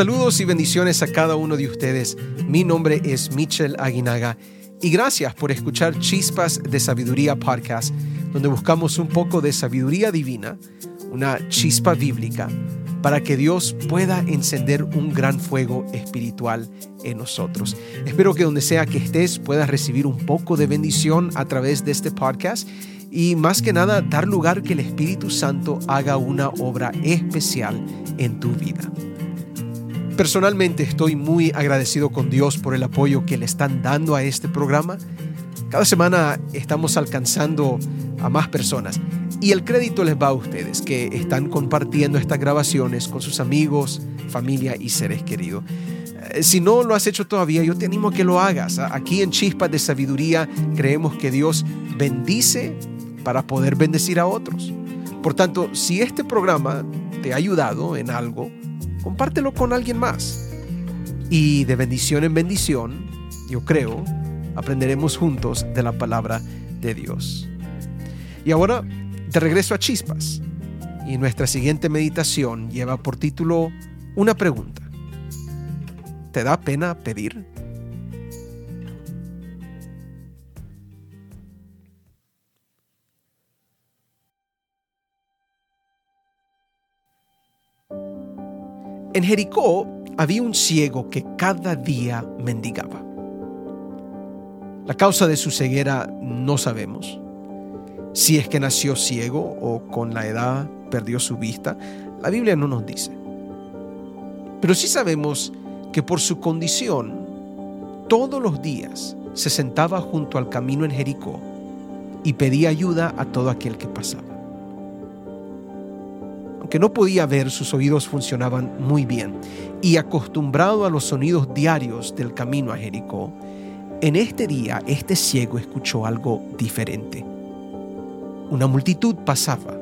Saludos y bendiciones a cada uno de ustedes. Mi nombre es Michel Aguinaga y gracias por escuchar Chispas de Sabiduría Podcast, donde buscamos un poco de sabiduría divina, una chispa bíblica, para que Dios pueda encender un gran fuego espiritual en nosotros. Espero que donde sea que estés puedas recibir un poco de bendición a través de este podcast y más que nada dar lugar que el Espíritu Santo haga una obra especial en tu vida. Personalmente estoy muy agradecido con Dios por el apoyo que le están dando a este programa. Cada semana estamos alcanzando a más personas y el crédito les va a ustedes que están compartiendo estas grabaciones con sus amigos, familia y seres queridos. Eh, si no lo has hecho todavía, yo te animo a que lo hagas. Aquí en Chispas de Sabiduría creemos que Dios bendice para poder bendecir a otros. Por tanto, si este programa te ha ayudado en algo, compártelo con alguien más. Y de bendición en bendición, yo creo, aprenderemos juntos de la palabra de Dios. Y ahora, de regreso a Chispas. Y nuestra siguiente meditación lleva por título una pregunta. ¿Te da pena pedir? En Jericó había un ciego que cada día mendigaba. La causa de su ceguera no sabemos. Si es que nació ciego o con la edad perdió su vista, la Biblia no nos dice. Pero sí sabemos que por su condición, todos los días se sentaba junto al camino en Jericó y pedía ayuda a todo aquel que pasaba que no podía ver, sus oídos funcionaban muy bien, y acostumbrado a los sonidos diarios del camino a Jericó, en este día este ciego escuchó algo diferente. Una multitud pasaba.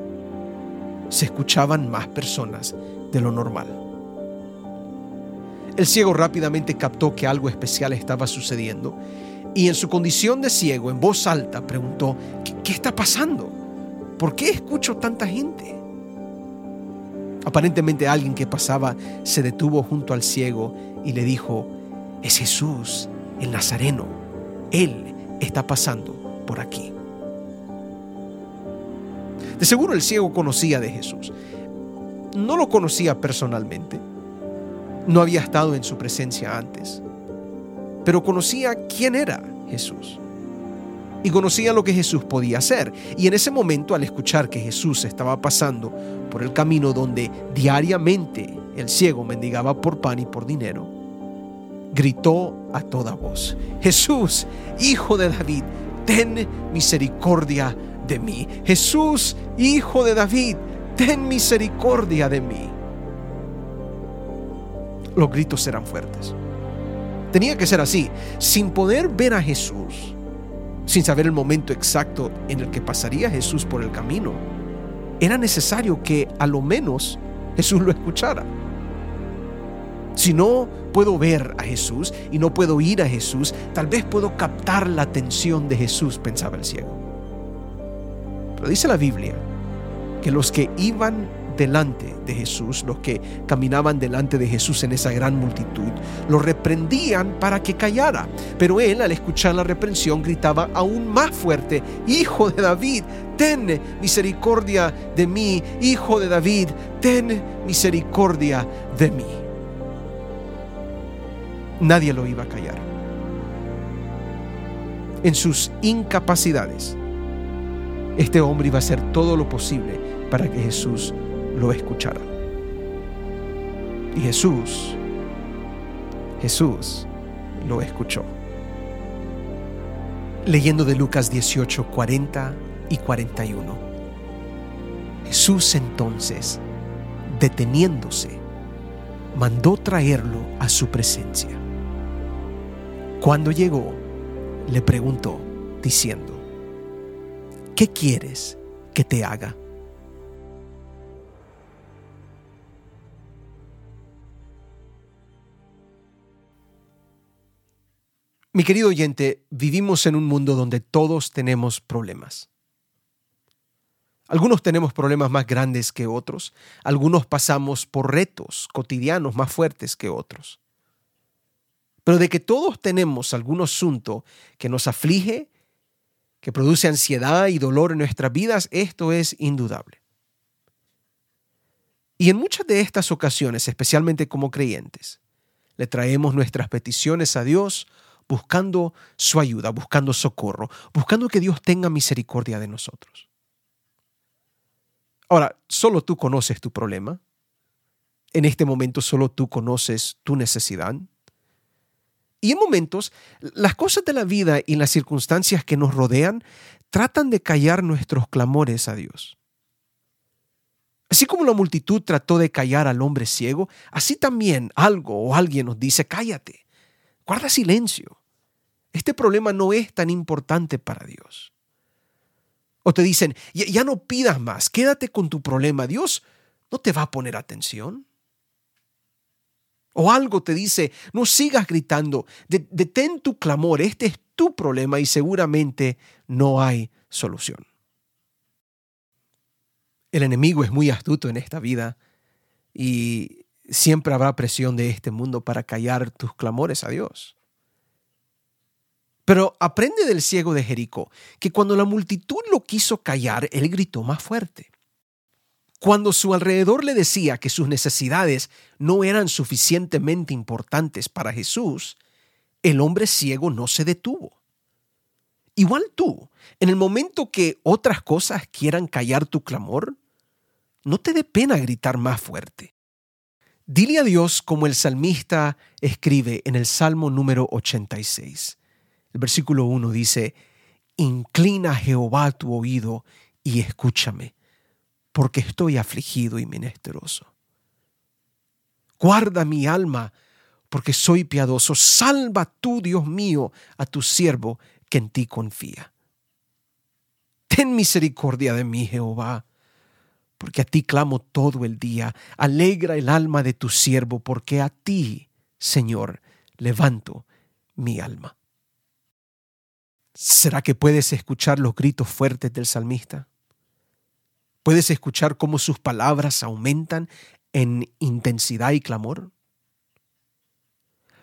Se escuchaban más personas de lo normal. El ciego rápidamente captó que algo especial estaba sucediendo y en su condición de ciego, en voz alta, preguntó, ¿qué, qué está pasando? ¿Por qué escucho tanta gente? Aparentemente alguien que pasaba se detuvo junto al ciego y le dijo, es Jesús, el Nazareno. Él está pasando por aquí. De seguro el ciego conocía de Jesús. No lo conocía personalmente. No había estado en su presencia antes. Pero conocía quién era Jesús y conocía lo que Jesús podía hacer. Y en ese momento, al escuchar que Jesús estaba pasando por el camino donde diariamente el ciego mendigaba por pan y por dinero, gritó a toda voz, Jesús, hijo de David, ten misericordia de mí. Jesús, hijo de David, ten misericordia de mí. Los gritos eran fuertes. Tenía que ser así. Sin poder ver a Jesús, sin saber el momento exacto en el que pasaría Jesús por el camino, era necesario que a lo menos Jesús lo escuchara. Si no puedo ver a Jesús y no puedo ir a Jesús, tal vez puedo captar la atención de Jesús, pensaba el ciego. Pero dice la Biblia que los que iban delante de Jesús, los que caminaban delante de Jesús en esa gran multitud, lo reprendían para que callara. Pero él, al escuchar la reprensión, gritaba aún más fuerte, Hijo de David, ten misericordia de mí, Hijo de David, ten misericordia de mí. Nadie lo iba a callar. En sus incapacidades, este hombre iba a hacer todo lo posible para que Jesús lo escuchara. Y Jesús, Jesús lo escuchó. Leyendo de Lucas 18, 40 y 41. Jesús entonces, deteniéndose, mandó traerlo a su presencia. Cuando llegó, le preguntó, diciendo, ¿qué quieres que te haga? Mi querido oyente, vivimos en un mundo donde todos tenemos problemas. Algunos tenemos problemas más grandes que otros, algunos pasamos por retos cotidianos más fuertes que otros. Pero de que todos tenemos algún asunto que nos aflige, que produce ansiedad y dolor en nuestras vidas, esto es indudable. Y en muchas de estas ocasiones, especialmente como creyentes, le traemos nuestras peticiones a Dios buscando su ayuda, buscando socorro, buscando que Dios tenga misericordia de nosotros. Ahora, solo tú conoces tu problema. En este momento solo tú conoces tu necesidad. Y en momentos, las cosas de la vida y las circunstancias que nos rodean tratan de callar nuestros clamores a Dios. Así como la multitud trató de callar al hombre ciego, así también algo o alguien nos dice, cállate, guarda silencio. Este problema no es tan importante para Dios. O te dicen, ya, no pidas más, quédate con tu problema, Dios no te va a poner atención. O algo te dice, no sigas gritando, detén tu clamor, este es tu problema y seguramente no hay solución. El enemigo es muy astuto en esta vida y siempre habrá presión de este mundo para callar tus clamores a Dios. Pero aprende del ciego de Jericó que cuando la multitud lo quiso callar, él gritó más fuerte. Cuando su alrededor le decía que sus necesidades no eran suficientemente importantes para Jesús, el hombre ciego no se detuvo. Igual tú, en el momento que otras cosas quieran callar tu clamor, no te dé pena gritar más fuerte. Dile a Dios como el salmista escribe en el Salmo número 86. El versículo 1 dice, Inclina Jehová tu oído y escúchame, porque estoy afligido y menesteroso. Guarda mi alma, porque soy piadoso. Salva tú, Dios mío, a tu siervo que en ti confía. Ten misericordia de mí, Jehová, porque a ti clamo todo el día. Alegra el alma de tu siervo, porque a ti, Señor, levanto mi alma. ¿Será que puedes escuchar los gritos fuertes del salmista? ¿Puedes escuchar cómo sus palabras aumentan en intensidad y clamor?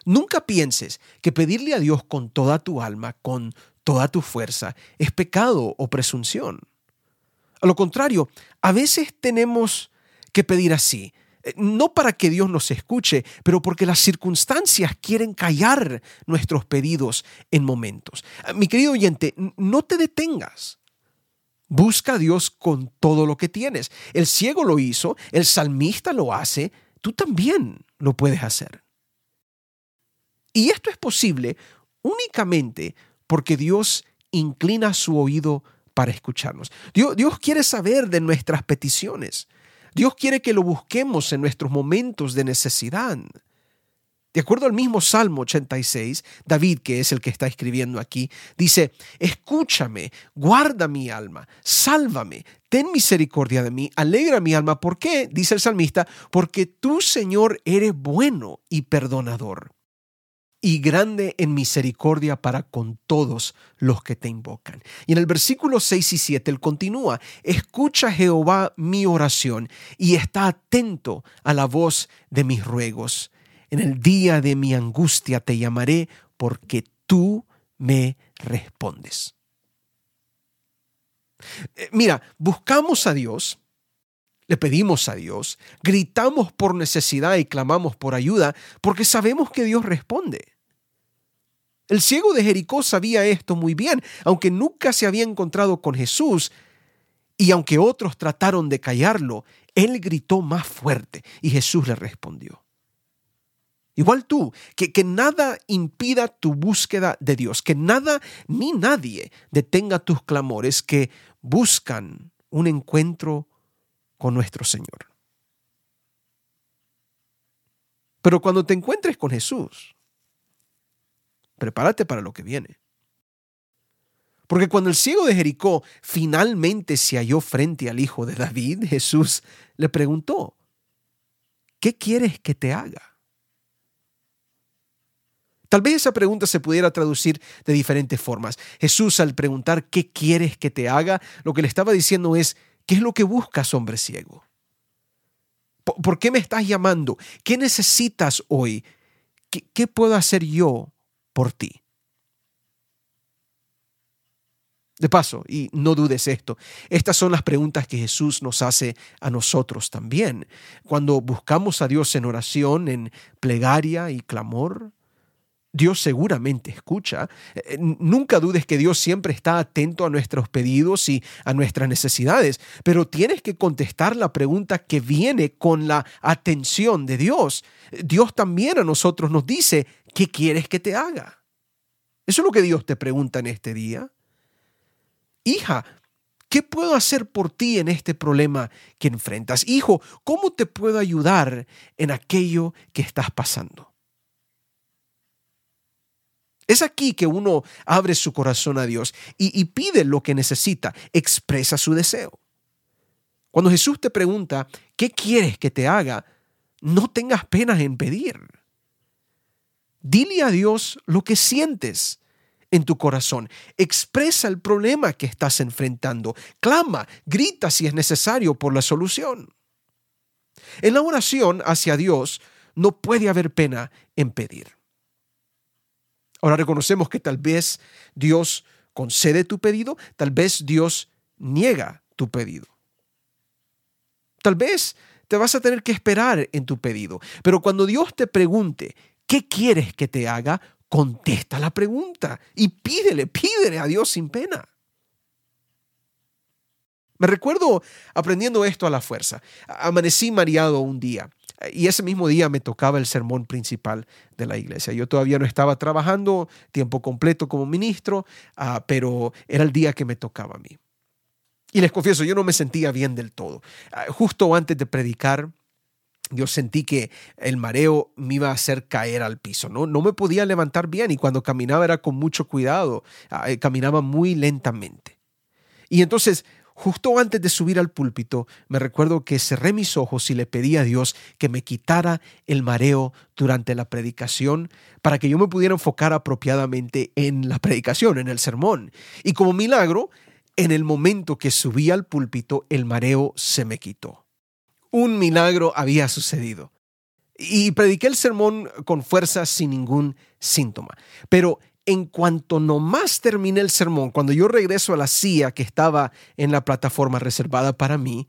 Nunca pienses que pedirle a Dios con toda tu alma, con toda tu fuerza, es pecado o presunción. A lo contrario, a veces tenemos que pedir así, eh, no para que Dios nos escuche, pero porque las circunstancias quieren callar nuestros pedidos en momentos. Ah, mi querido oyente, no te detengas. Busca a Dios con todo lo que tienes. El ciego lo hizo, el salmista lo hace, tú también lo puedes hacer. Y esto es posible únicamente porque Dios inclina su oído para escucharnos. Dios, Dios quiere saber de nuestras peticiones. Dios quiere que lo busquemos en nuestros momentos de necesidad. De acuerdo al mismo Salmo 86, David, que es el que está escribiendo aquí, dice, escúchame, guarda mi alma, sálvame, ten misericordia de mí, alegra mi alma. ¿Por qué? Dice el salmista, porque tú, Señor, eres bueno y perdonador y grande en misericordia para con todos los que te invocan. Y en el versículo 6 y 7 él continúa, escucha Jehová mi oración y está atento a la voz de mis ruegos. En el día de mi angustia te llamaré porque tú me respondes. Eh, mira, buscamos a Dios, le pedimos a Dios, gritamos por necesidad y clamamos por ayuda porque sabemos que Dios responde. El ciego de Jericó sabía esto muy bien, aunque nunca se había encontrado con Jesús y aunque otros trataron de callarlo, él gritó más fuerte y Jesús le respondió. Igual tú, que, que, nada impida tu búsqueda de Dios, que nada ni nadie detenga tus clamores que buscan un encuentro con nuestro Señor. Pero cuando te encuentres con Jesús, prepárate para lo que viene. Porque cuando el ciego de Jericó finalmente se halló frente al hijo de David, Jesús le preguntó, ¿qué quieres que te haga? Tal vez esa pregunta se pudiera traducir de diferentes formas. Jesús al preguntar, ¿qué quieres que te haga? Lo que le estaba diciendo es, ¿Qué es lo que buscas, hombre ciego? ¿Por qué me estás llamando? ¿Qué necesitas hoy? ¿Qué, puedo hacer yo por ti? De paso, y no dudes esto, estas son las preguntas que Jesús nos hace a nosotros también. Cuando buscamos a Dios en oración, en plegaria y clamor, Dios seguramente escucha. Eh, eh, nunca dudes que Dios siempre está atento a nuestros pedidos y a nuestras necesidades, pero tienes que contestar la pregunta que viene con la atención de Dios. Dios también a nosotros nos dice, ¿qué quieres que te haga? Eso es lo que Dios te pregunta en este día. Hija, ¿qué puedo hacer por ti en este problema que enfrentas? Hijo, ¿cómo te puedo ayudar en aquello que estás pasando? Es aquí que uno abre su corazón a Dios y, pide lo que necesita, expresa su deseo. Cuando Jesús te pregunta, ¿qué quieres que te haga? No tengas penas en pedir. Dile a Dios lo que sientes en tu corazón. Expresa el problema que estás enfrentando. Clama, grita si es necesario por la solución. En la oración hacia Dios no puede haber pena en pedir. Ahora reconocemos que tal vez Dios concede tu pedido, tal vez Dios niega tu pedido. Tal vez te vas a tener que esperar en tu pedido, pero cuando Dios te pregunte, ¿qué quieres que te haga? Contesta la pregunta y pídele, pídele a Dios sin pena. Me recuerdo aprendiendo esto a la fuerza. Amanecí mareado un día y ese mismo día me tocaba el sermón principal de la iglesia. Yo todavía no estaba trabajando tiempo completo como ministro, ah, pero era el día que me tocaba a mí. Y les confieso, yo no me sentía bien del todo. Ah, justo antes de predicar, yo sentí que el mareo me iba a hacer caer al piso, ¿no? No me podía levantar bien y cuando caminaba era con mucho cuidado, ah, eh, caminaba muy lentamente. Y entonces Justo antes de subir al púlpito, me recuerdo que cerré mis ojos y le pedí a Dios que me quitara el mareo durante la predicación para que yo me pudiera enfocar apropiadamente en la predicación, en el sermón. Y como milagro, en el momento que subí al púlpito, el mareo se me quitó. Un milagro había sucedido. Y prediqué el sermón con fuerza sin ningún síntoma. Pero en cuanto nomás terminé el sermón, cuando yo regreso a la silla que estaba en la plataforma reservada para mí,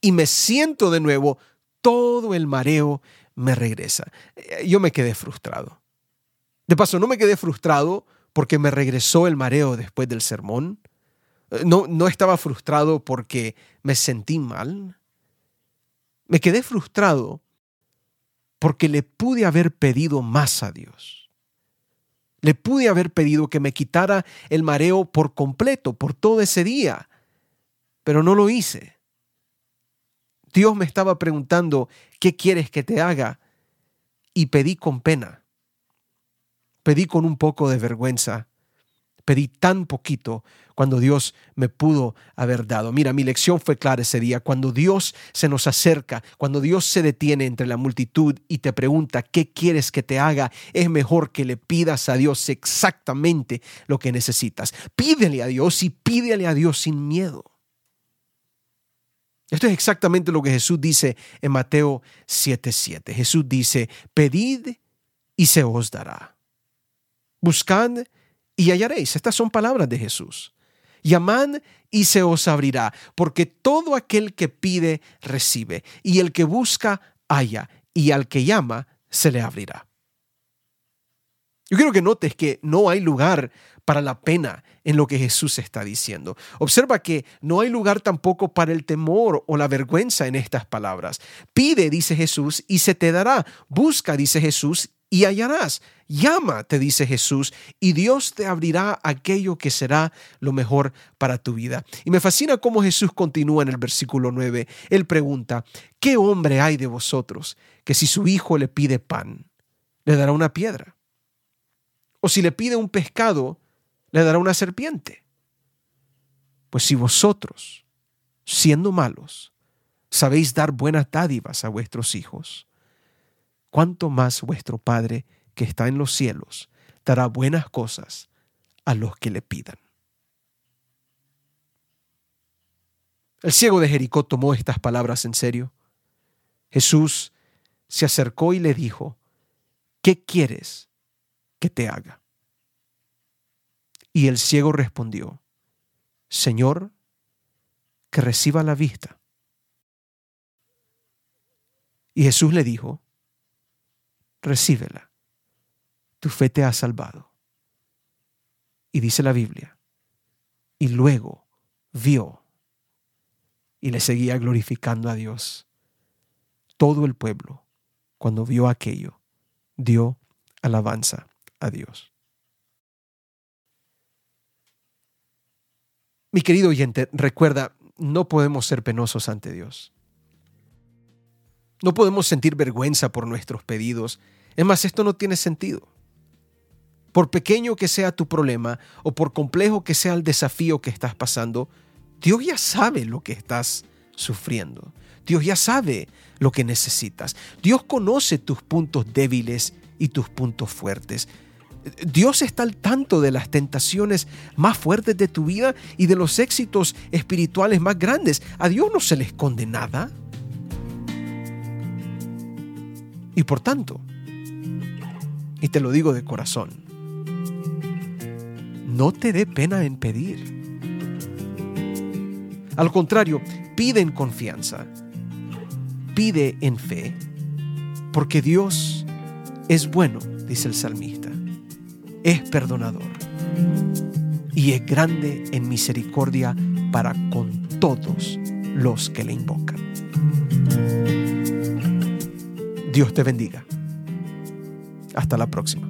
y me siento de nuevo, todo el mareo me regresa. Eh, yo me quedé frustrado. De paso, no me quedé frustrado porque me regresó el mareo después del sermón. Eh, no, no estaba frustrado porque me sentí mal. Me quedé frustrado porque le pude haber pedido más a Dios. Le pude haber pedido que me quitara el mareo por completo, por todo ese día, pero no lo hice. Dios me estaba preguntando, ¿qué quieres que te haga? Y pedí con pena. Pedí con un poco de vergüenza pedí tan poquito cuando Dios me pudo haber dado. Mira, mi lección fue clara ese día. Cuando Dios se nos acerca, cuando Dios se detiene entre la multitud y te pregunta, ¿qué quieres que te haga? Es mejor que le pidas a Dios exactamente lo que necesitas. Pídele a Dios y pídele a Dios sin miedo. Esto es exactamente lo que Jesús dice en Mateo 7:7. Jesús dice, pedid y se os dará. Buscad y hallaréis. Estas son palabras de Jesús. Llamad y se os abrirá, porque todo aquel que pide, recibe, y el que busca, halla, y al que llama, se le abrirá. Yo quiero que notes que no hay lugar para la pena en lo que Jesús está diciendo. Observa que no hay lugar tampoco para el temor o la vergüenza en estas palabras. Pide, dice Jesús, y se te dará. Busca, dice Jesús, y hallarás. Llama, te dice Jesús, y Dios te abrirá aquello que será lo mejor para tu vida. Y me fascina cómo Jesús continúa en el versículo 9. Él pregunta, ¿qué hombre hay de vosotros que si su hijo le pide pan, le dará una piedra? O si le pide un pescado, le dará una serpiente. Pues si vosotros, siendo malos, sabéis dar buenas dádivas a vuestros hijos, cuánto más vuestro Padre que está en los cielos dará buenas cosas a los que le pidan. El ciego de Jericó tomó estas palabras en serio. Jesús se acercó y le dijo, ¿qué quieres que te haga? Y el ciego respondió, Señor, que reciba la vista. Y Jesús le dijo, recíbela, tu fe te ha salvado. Y dice la Biblia, y luego vio y le seguía glorificando a Dios. Todo el pueblo, cuando vio aquello, dio alabanza a Dios. Mi querido oyente, recuerda, no podemos ser penosos ante Dios. No podemos sentir vergüenza por nuestros pedidos. Es más, esto no tiene sentido. Por pequeño que sea tu problema o por complejo que sea el desafío que estás pasando, Dios ya sabe lo que estás sufriendo. Dios ya sabe lo que necesitas. Dios conoce tus puntos débiles y tus puntos fuertes. Dios está al tanto de las tentaciones más fuertes de tu vida y de los éxitos espirituales más grandes. A Dios no se le esconde nada. Y por tanto, y te lo digo de corazón, no te dé pena en pedir. Al contrario, pide en confianza, pide en fe, porque Dios es bueno, dice el salmista, es perdonador y es grande en misericordia para con todos los que le invocan. Dios te bendiga. Hasta la próxima.